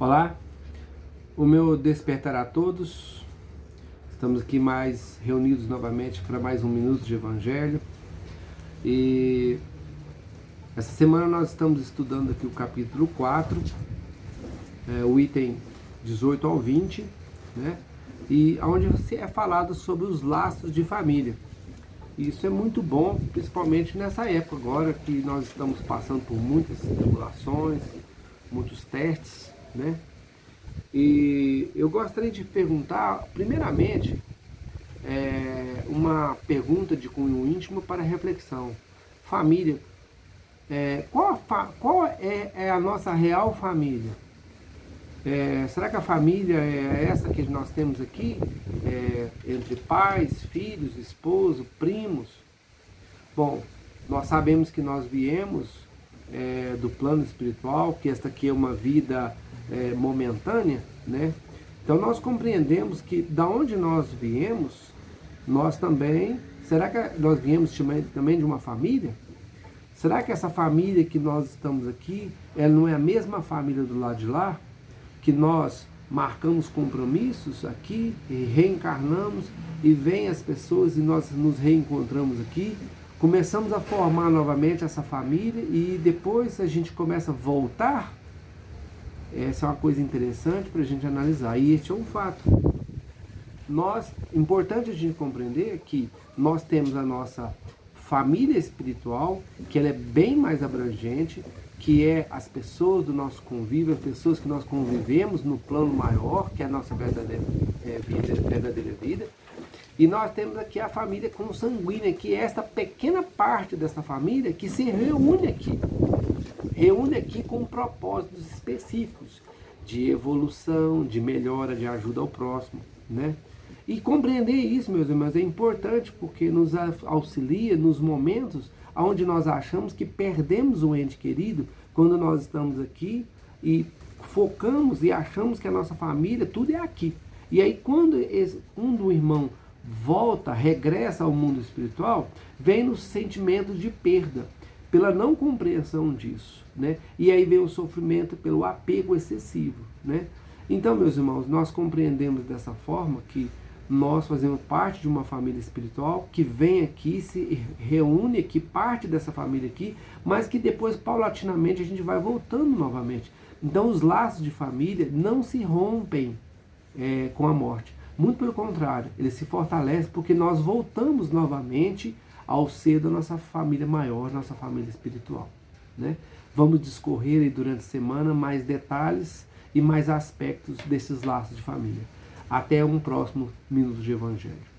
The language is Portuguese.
Olá, o meu despertar a todos. Estamos aqui mais reunidos novamente para mais um minuto de Evangelho. E essa semana nós estamos estudando aqui o capítulo 4, é, o item 18 ao 20, né? E onde é falado sobre os laços de família. Isso é muito bom, principalmente nessa época agora que nós estamos passando por muitas tribulações, muitos testes, né? E eu gostaria de perguntar, primeiramente, é, uma pergunta de cunho íntimo para reflexão. Família, é, qual, qual é, é, a nossa real família? É, será que a família é essa que nós temos aqui? É, entre pais, filhos, esposo, primos? Bom, nós sabemos que nós viemos é, do plano espiritual, que esta aqui é uma vida é, momentânea, né? Então nós compreendemos que da onde nós viemos, nós também, será que nós viemos também de uma família? Será que essa família que nós estamos aqui, ela não é a mesma família do lado de lá? Que nós marcamos compromissos aqui e reencarnamos e vêm as pessoas e nós nos reencontramos aqui, começamos a formar novamente essa família e depois a gente começa a voltar essa é uma coisa interessante para a gente analisar. E este é um fato. Nós, importante a gente compreender que nós temos a nossa família espiritual, que ela é bem mais abrangente, que é as pessoas do nosso convívio, as pessoas que nós convivemos no plano maior, que é a nossa verdadeira, é, vida, verdadeira vida. E nós temos aqui a família consanguínea, que é esta pequena parte dessa família que se reúne aqui reúne aqui com propósitos específicos de evolução, de melhora, de ajuda ao próximo, né? E compreender isso, meus irmãos, é importante porque nos auxilia nos momentos onde nós achamos que perdemos um ente querido, quando nós estamos aqui e focamos e achamos que a nossa família, tudo é aqui. E aí, quando um do irmão volta, regressa ao mundo espiritual, vem nos sentimentos de perda pela não compreensão disso, né? E aí vem o sofrimento pelo apego excessivo, né? Então, meus irmãos, nós compreendemos dessa forma que nós fazemos parte de uma família espiritual que vem aqui, se reúne aqui, parte dessa família aqui, mas que depois, paulatinamente, a gente vai voltando novamente. Então, os laços de família não se rompem é, com a morte. Muito pelo contrário, eles se fortalecem porque nós voltamos novamente ao ser da nossa família maior, nossa família espiritual. Né? Vamos discorrer aí durante a semana mais detalhes e mais aspectos desses laços de família. Até um próximo Minuto de Evangelho.